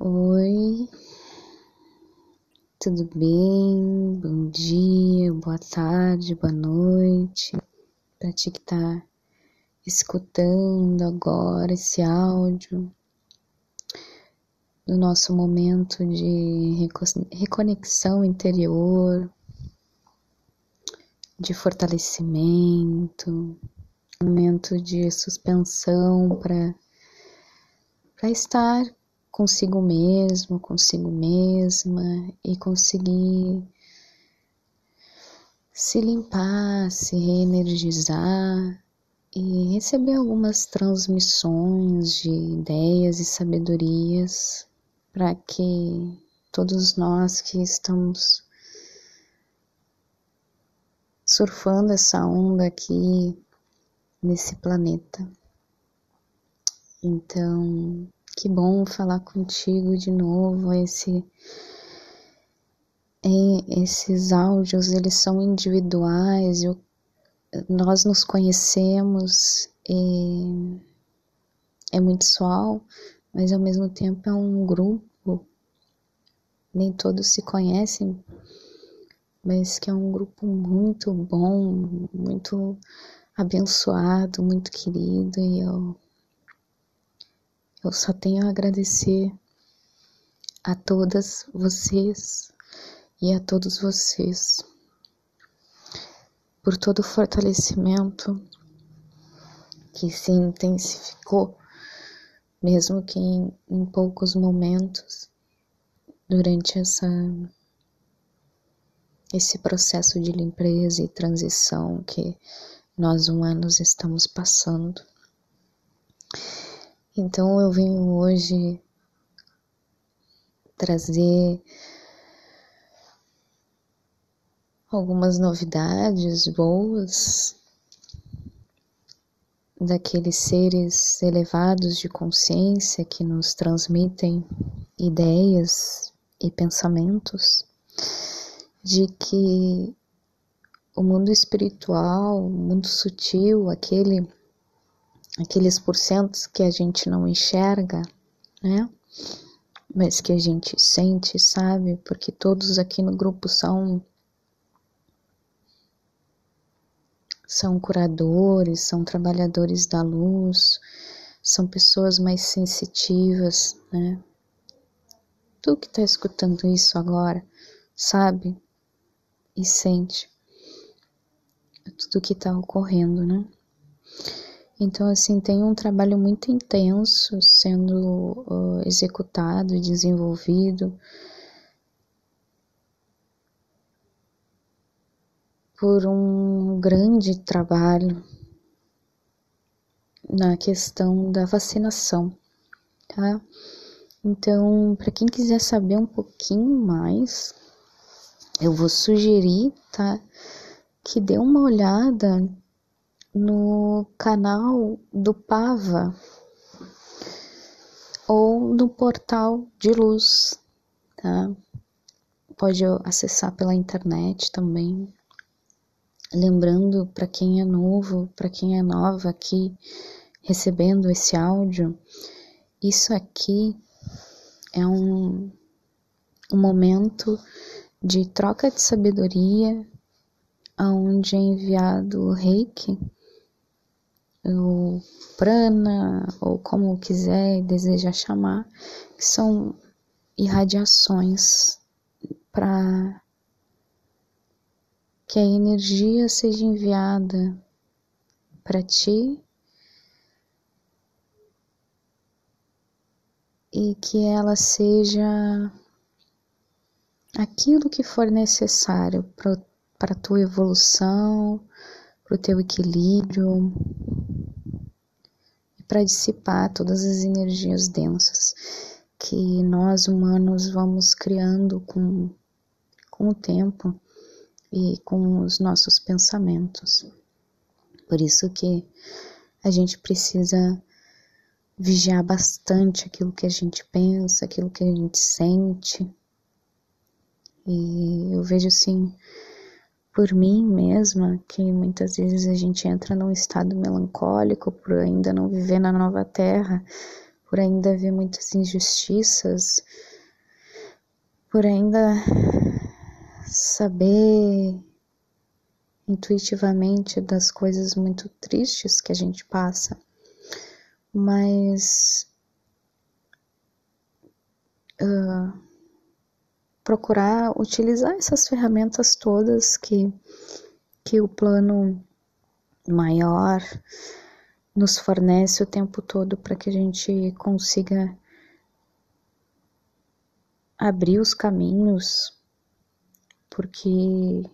Oi, tudo bem? Bom dia, boa tarde, boa noite. Para ti que tá escutando agora esse áudio, no nosso momento de reconexão interior, de fortalecimento, momento de suspensão para para estar consigo mesmo, consigo mesma e conseguir se limpar, se reenergizar e receber algumas transmissões de ideias e sabedorias para que todos nós que estamos surfando essa onda aqui nesse planeta. Então, que bom falar contigo de novo. Esse, esses áudios eles são individuais. Eu, nós nos conhecemos. E é muito sual, mas ao mesmo tempo é um grupo. Nem todos se conhecem, mas que é um grupo muito bom, muito abençoado, muito querido e eu eu só tenho a agradecer a todas vocês e a todos vocês por todo o fortalecimento que se intensificou, mesmo que em, em poucos momentos, durante essa esse processo de limpeza e transição que nós humanos estamos passando. Então eu venho hoje trazer algumas novidades boas daqueles seres elevados de consciência que nos transmitem ideias e pensamentos de que o mundo espiritual, o mundo sutil, aquele aqueles porcentos que a gente não enxerga, né? Mas que a gente sente, sabe? Porque todos aqui no grupo são são curadores, são trabalhadores da luz, são pessoas mais sensitivas, né? Tu que tá escutando isso agora, sabe? E sente tudo que tá ocorrendo, né? Então, assim, tem um trabalho muito intenso sendo uh, executado desenvolvido por um grande trabalho na questão da vacinação, tá? Então, para quem quiser saber um pouquinho mais, eu vou sugerir, tá? Que dê uma olhada no canal do Pava ou no portal de luz, tá? Pode acessar pela internet também. Lembrando para quem é novo, para quem é nova aqui recebendo esse áudio, isso aqui é um, um momento de troca de sabedoria, aonde é enviado o reiki o prana, ou como quiser e deseja chamar, que são irradiações para que a energia seja enviada para ti e que ela seja aquilo que for necessário para a tua evolução, para o teu equilíbrio e para dissipar todas as energias densas que nós humanos vamos criando com, com o tempo e com os nossos pensamentos. Por isso que a gente precisa vigiar bastante aquilo que a gente pensa, aquilo que a gente sente. E eu vejo assim por mim mesma, que muitas vezes a gente entra num estado melancólico por ainda não viver na nova terra, por ainda haver muitas injustiças, por ainda saber intuitivamente das coisas muito tristes que a gente passa, mas uh, procurar utilizar essas ferramentas todas que, que o plano maior nos fornece o tempo todo para que a gente consiga abrir os caminhos, porque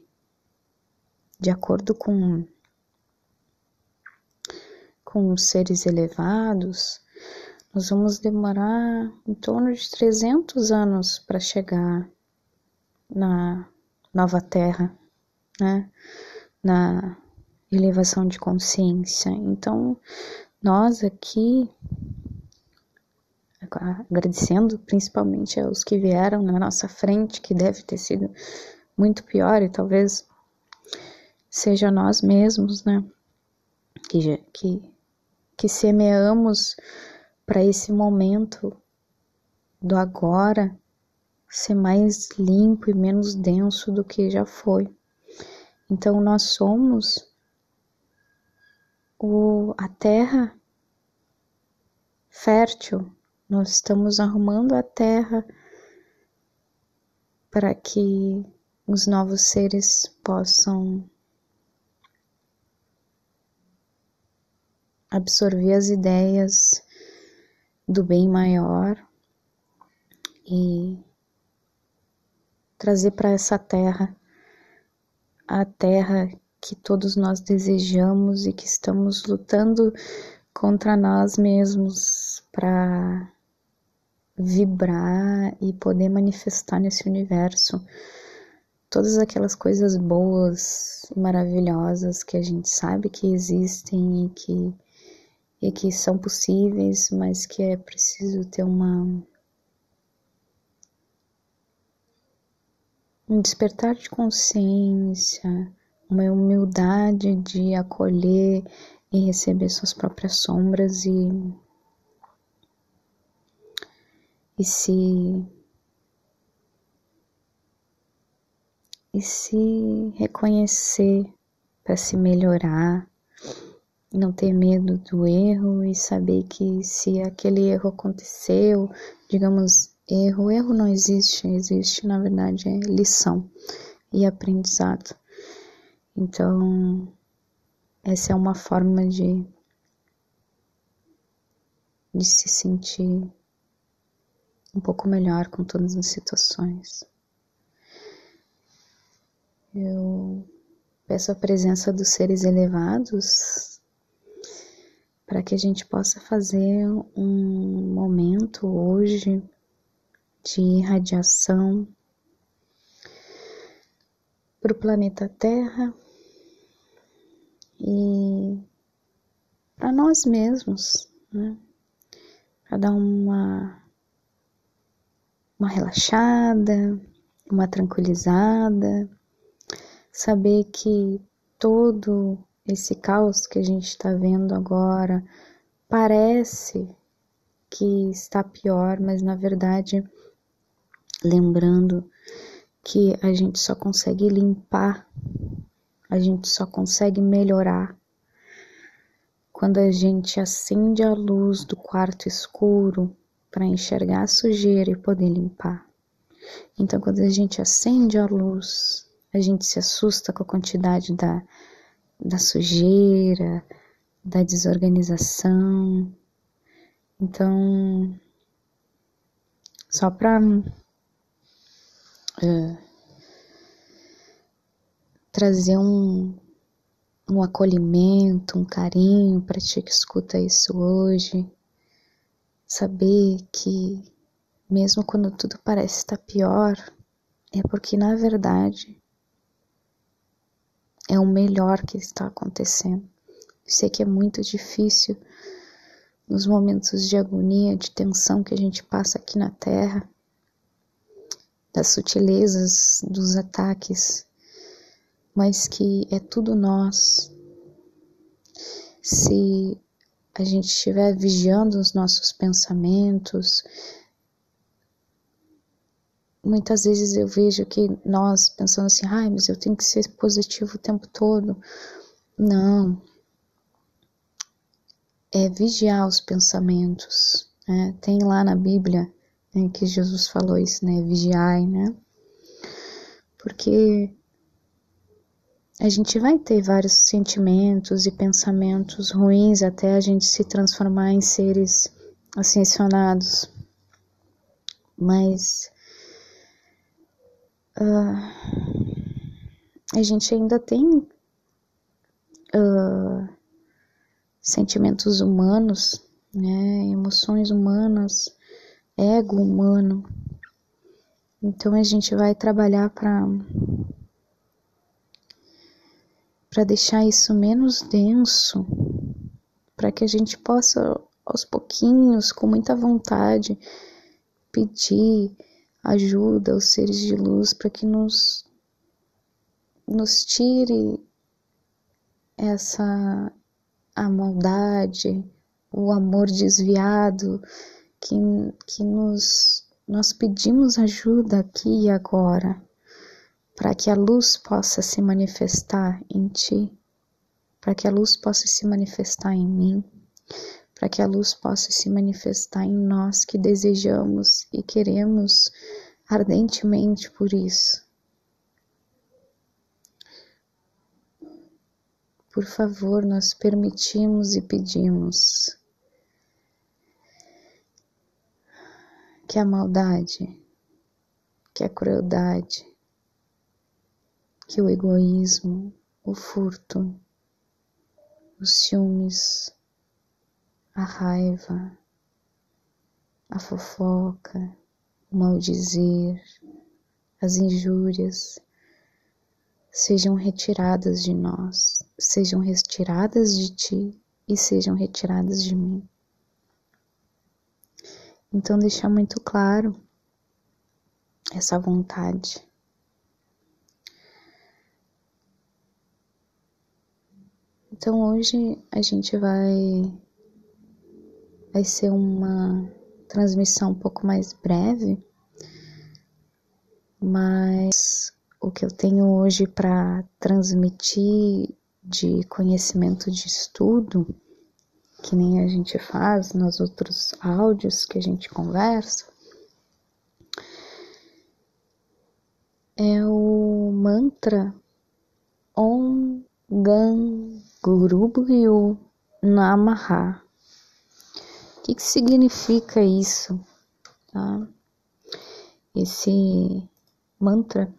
de acordo com, com os seres elevados, nós vamos demorar em torno de 300 anos para chegar na nova Terra, né? Na elevação de consciência. Então, nós aqui, agradecendo principalmente aos que vieram na nossa frente, que deve ter sido muito pior e talvez seja nós mesmos, né? Que, que, que semeamos para esse momento do agora ser mais limpo e menos denso do que já foi. Então nós somos o, a terra fértil, nós estamos arrumando a terra para que os novos seres possam absorver as ideias do bem maior e trazer para essa terra a terra que todos nós desejamos e que estamos lutando contra nós mesmos para vibrar e poder manifestar nesse universo todas aquelas coisas boas e maravilhosas que a gente sabe que existem e que e que são possíveis, mas que é preciso ter uma um despertar de consciência, uma humildade de acolher e receber suas próprias sombras e e se e se reconhecer para se melhorar não ter medo do erro e saber que se aquele erro aconteceu, digamos, erro, erro não existe, existe na verdade é lição e aprendizado. Então, essa é uma forma de de se sentir um pouco melhor com todas as situações. Eu peço a presença dos seres elevados para que a gente possa fazer um momento hoje de irradiação para o planeta Terra e para nós mesmos, né? Para dar uma, uma relaxada, uma tranquilizada, saber que todo esse caos que a gente está vendo agora parece que está pior, mas na verdade, lembrando que a gente só consegue limpar, a gente só consegue melhorar quando a gente acende a luz do quarto escuro para enxergar a sujeira e poder limpar. Então, quando a gente acende a luz, a gente se assusta com a quantidade da da sujeira, da desorganização. Então, só para é, trazer um, um acolhimento, um carinho para ti que escuta isso hoje, saber que mesmo quando tudo parece estar pior, é porque na verdade é o melhor que está acontecendo. Sei que é muito difícil nos momentos de agonia, de tensão que a gente passa aqui na Terra, das sutilezas dos ataques, mas que é tudo nós. Se a gente estiver vigiando os nossos pensamentos, muitas vezes eu vejo que nós pensando assim, ai, mas eu tenho que ser positivo o tempo todo. Não. É vigiar os pensamentos. Né? Tem lá na Bíblia né, que Jesus falou isso, né? Vigiai, né? Porque a gente vai ter vários sentimentos e pensamentos ruins até a gente se transformar em seres ascensionados. Mas uh, a gente ainda tem uh, sentimentos humanos, né, emoções humanas, ego humano. Então a gente vai trabalhar para para deixar isso menos denso, para que a gente possa aos pouquinhos, com muita vontade, pedir ajuda aos seres de luz para que nos nos tire essa a maldade, o amor desviado que, que nos nós pedimos ajuda aqui e agora para que a luz possa se manifestar em ti, para que a luz possa se manifestar em mim, para que a luz possa se manifestar em nós que desejamos e queremos ardentemente por isso. Por favor, nós permitimos e pedimos que a maldade, que a crueldade, que o egoísmo, o furto, os ciúmes, a raiva, a fofoca, o maldizer, as injúrias, sejam retiradas de nós, sejam retiradas de ti e sejam retiradas de mim. Então, deixar muito claro essa vontade. Então hoje a gente vai vai ser uma transmissão um pouco mais breve, mas o que eu tenho hoje para transmitir de conhecimento de estudo, que nem a gente faz nos outros áudios que a gente conversa, é o mantra Om Gan Guru Bhyo Namaha. O que, que significa isso? Tá? Esse mantra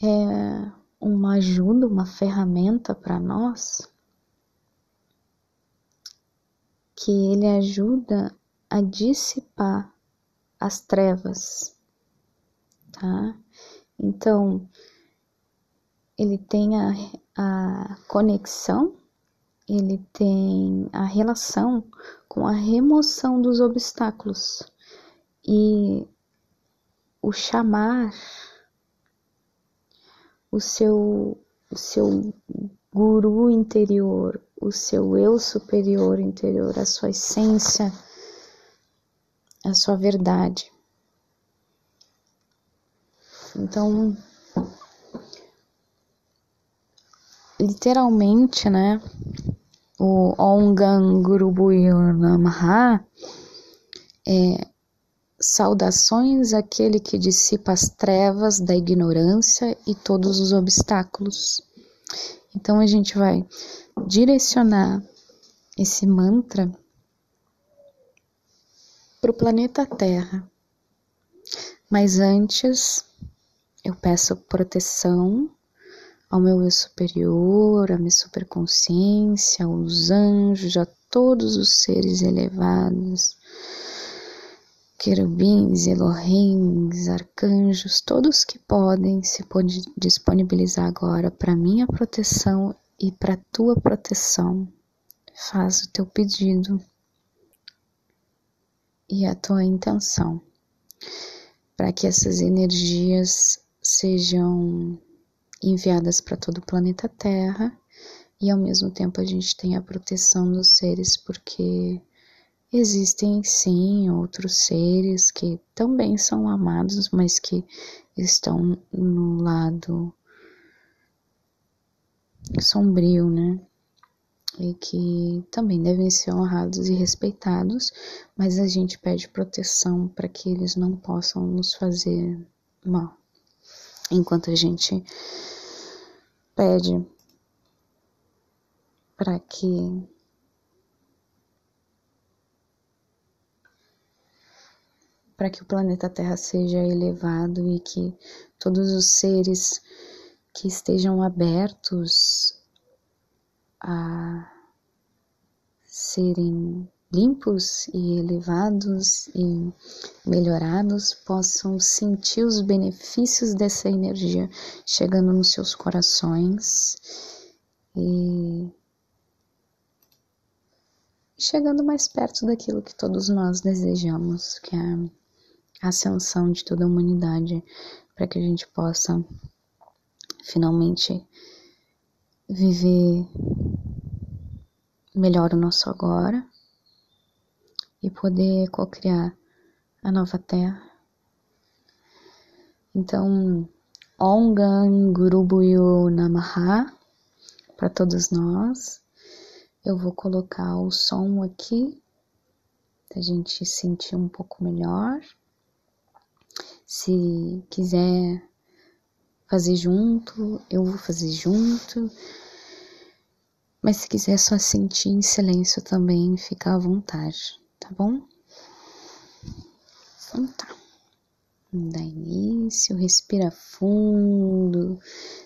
é uma ajuda, uma ferramenta para nós que ele ajuda a dissipar as trevas, tá? Então, ele tem a, a conexão, ele tem a relação com a remoção dos obstáculos e o chamar o seu o seu guru interior, o seu eu superior interior, a sua essência, a sua verdade. Então, literalmente, né? O Ongan Guru é saudações àquele que dissipa as trevas da ignorância e todos os obstáculos. Então a gente vai direcionar esse mantra para o planeta Terra. Mas antes, eu peço proteção ao meu eu superior, à minha superconsciência, aos anjos, a todos os seres elevados, querubins, Elohims, arcanjos, todos que podem se disponibilizar agora para minha proteção e para tua proteção. Faz o teu pedido e a tua intenção para que essas energias sejam enviadas para todo o planeta Terra e ao mesmo tempo a gente tem a proteção dos seres, porque existem sim outros seres que também são amados, mas que estão no lado sombrio, né? E que também devem ser honrados e respeitados, mas a gente pede proteção para que eles não possam nos fazer mal. Enquanto a gente pede para que para que o planeta Terra seja elevado e que todos os seres que estejam abertos a serem limpos e elevados e melhorados possam sentir os benefícios dessa energia chegando nos seus corações e chegando mais perto daquilo que todos nós desejamos, que é ascensão de toda a humanidade, para que a gente possa finalmente viver melhor o nosso agora e poder co-criar a nova terra. Então, Om Gan Guru Bhuyo Namaha para todos nós. Eu vou colocar o som aqui, a gente sentir um pouco melhor. Se quiser fazer junto, eu vou fazer junto. Mas se quiser só sentir em silêncio também, fica à vontade, tá bom? Então tá. Dá início, respira fundo,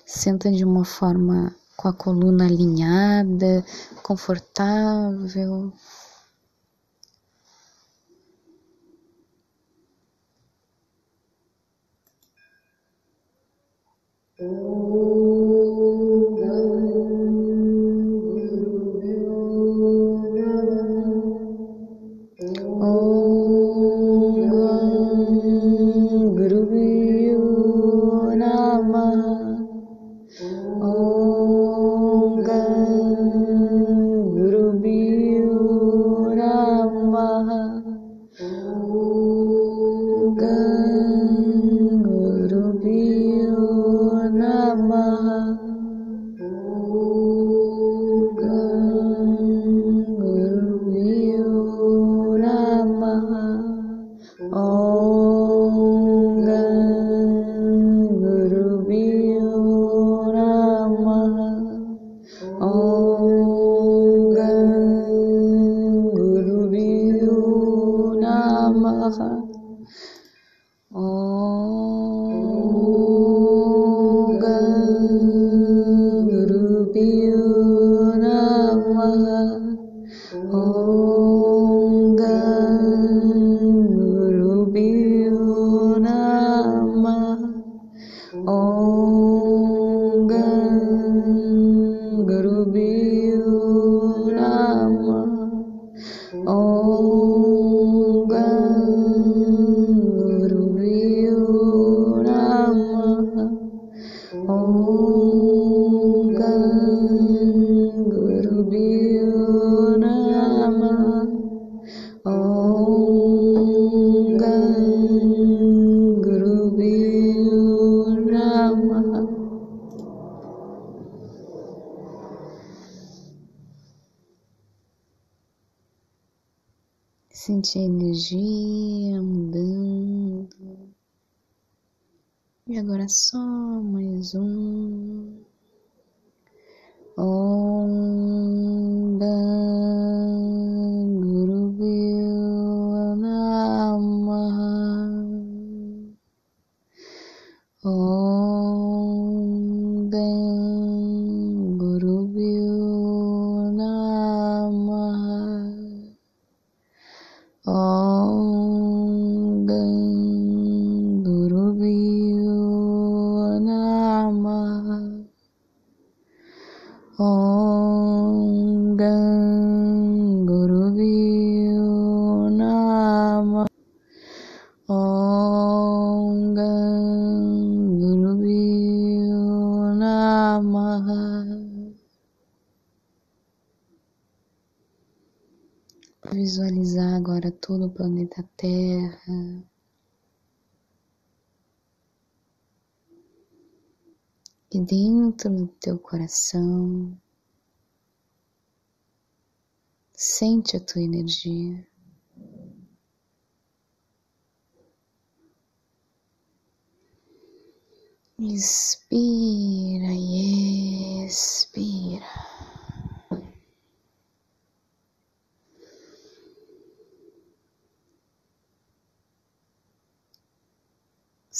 senta de uma forma com a coluna alinhada, confortável. Sentir a E E dentro do teu coração, sente a tua energia. Inspira e expira.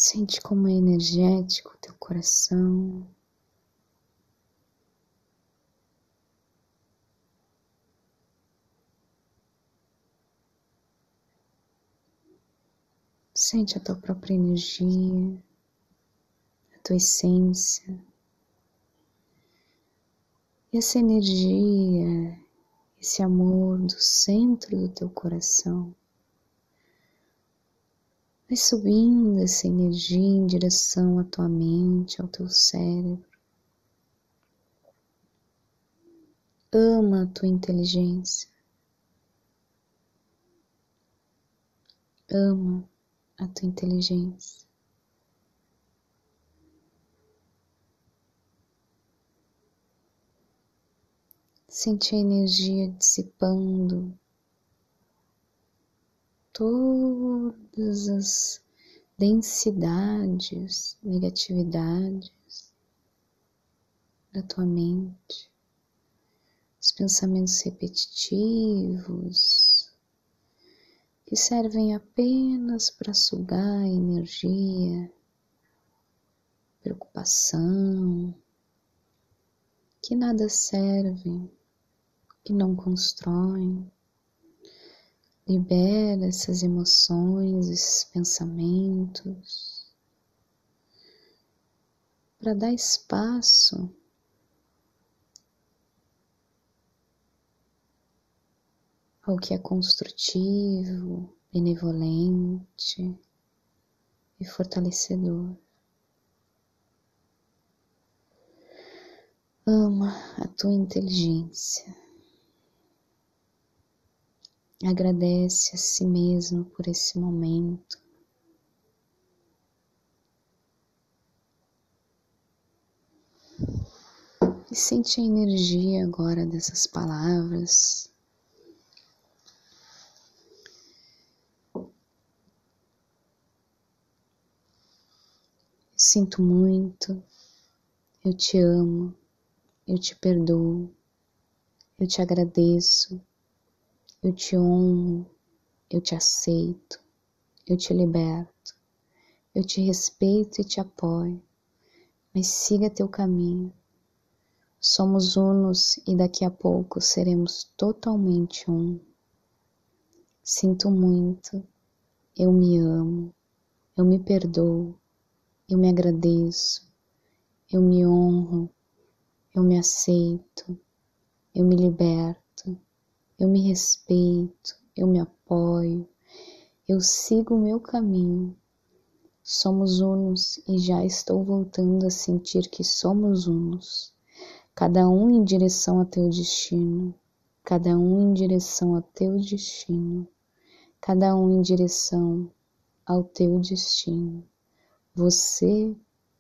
Sente como é energético o teu coração. Sente a tua própria energia tua essência. E essa energia, esse amor do centro do teu coração, vai subindo essa energia em direção à tua mente, ao teu cérebro. Ama a tua inteligência. Ama a tua inteligência. Sente a energia dissipando todas as densidades, negatividades da tua mente, os pensamentos repetitivos que servem apenas para sugar energia, preocupação, que nada servem que não constroem. Libera essas emoções, esses pensamentos, para dar espaço ao que é construtivo, benevolente e fortalecedor. Ama a tua inteligência. Agradece a si mesmo por esse momento. E sente a energia agora dessas palavras. Sinto muito, eu te amo, eu te perdoo, eu te agradeço eu te honro, eu te aceito, eu te liberto, eu te respeito e te apoio, mas siga teu caminho. Somos unos e daqui a pouco seremos totalmente um. Sinto muito, eu me amo, eu me perdoo, eu me agradeço, eu me honro, eu me aceito, eu me liberto eu me respeito, eu me apoio, eu sigo o meu caminho. Somos unos e já estou voltando a sentir que somos unos, cada um em direção a teu destino, cada um em direção a teu destino, cada um em direção ao teu destino. Você,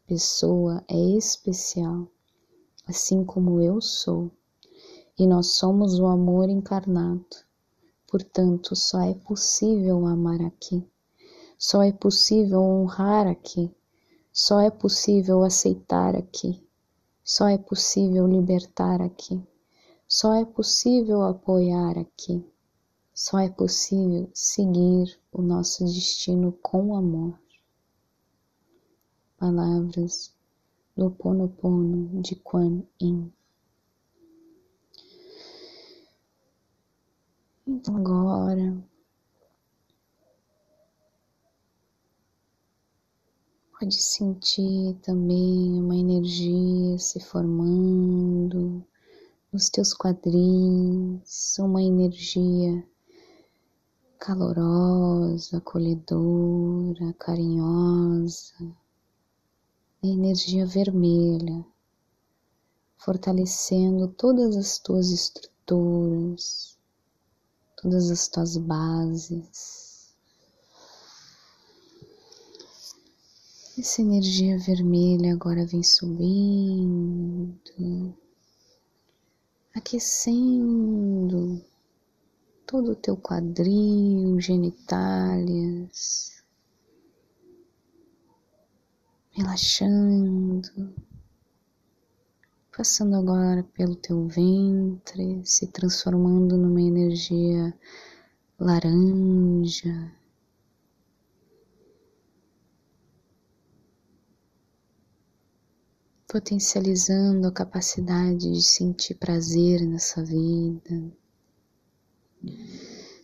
pessoa, é especial, assim como eu sou e nós somos o amor encarnado. Portanto, só é possível amar aqui, só é possível honrar aqui, só é possível aceitar aqui, só é possível libertar aqui, só é possível apoiar aqui, só é possível seguir o nosso destino com amor. Palavras do Ponopono de Quan Yin. Então agora. Pode sentir também uma energia se formando nos teus quadris, uma energia calorosa, acolhedora, carinhosa, energia vermelha, fortalecendo todas as tuas estruturas todas as tuas bases. Essa energia vermelha agora vem subindo, aquecendo todo o teu quadril, genitálias, relaxando, passando agora pelo teu ventre, se transformando numa energia laranja. Potencializando a capacidade de sentir prazer nessa vida.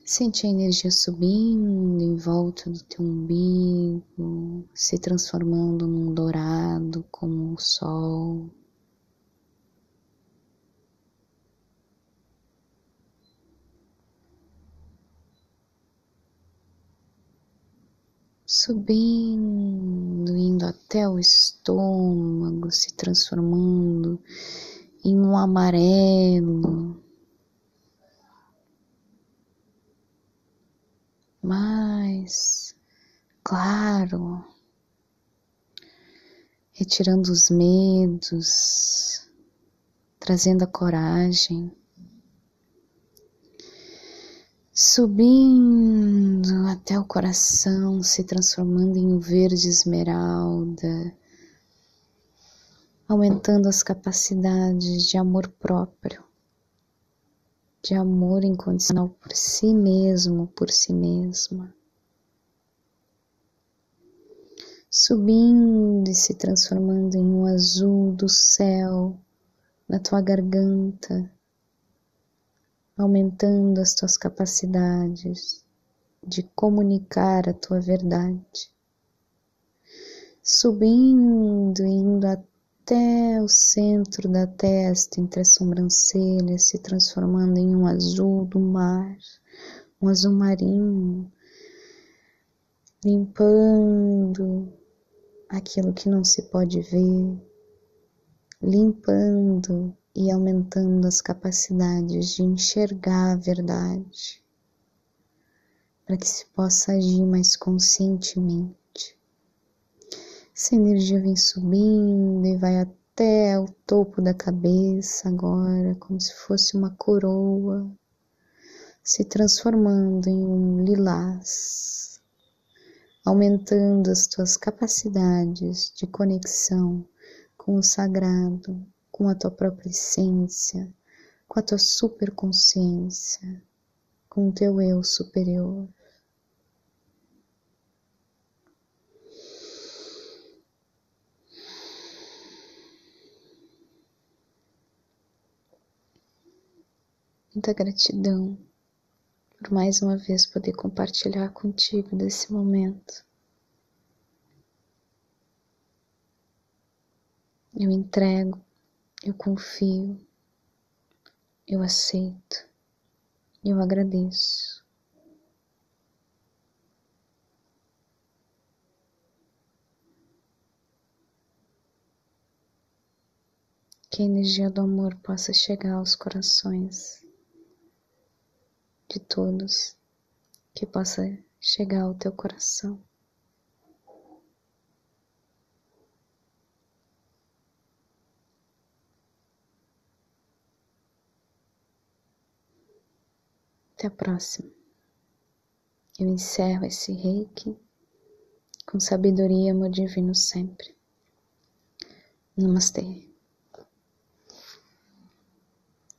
Sente a energia subindo em volta do teu umbigo, se transformando num dourado como o sol. Subindo, indo até o estômago, se transformando em um amarelo. Mais claro, retirando os medos, trazendo a coragem, subindo até o coração, se transformando em um verde esmeralda, aumentando as capacidades de amor próprio de amor incondicional por si mesmo, por si mesma. Subindo e se transformando em um azul do céu na tua garganta, aumentando as tuas capacidades de comunicar a tua verdade. Subindo, indo até até o centro da testa, entre as sobrancelhas, se transformando em um azul do mar, um azul marinho, limpando aquilo que não se pode ver, limpando e aumentando as capacidades de enxergar a verdade, para que se possa agir mais conscientemente. Essa energia vem subindo e vai até o topo da cabeça agora, como se fosse uma coroa, se transformando em um lilás, aumentando as tuas capacidades de conexão com o sagrado, com a tua própria essência, com a tua superconsciência, com o teu eu superior. Muita gratidão por mais uma vez poder compartilhar contigo desse momento. Eu entrego, eu confio, eu aceito, eu agradeço. Que a energia do amor possa chegar aos corações de todos, que possa chegar ao teu coração. Até a próxima. Eu encerro esse reiki com sabedoria amor divino sempre. Namastê.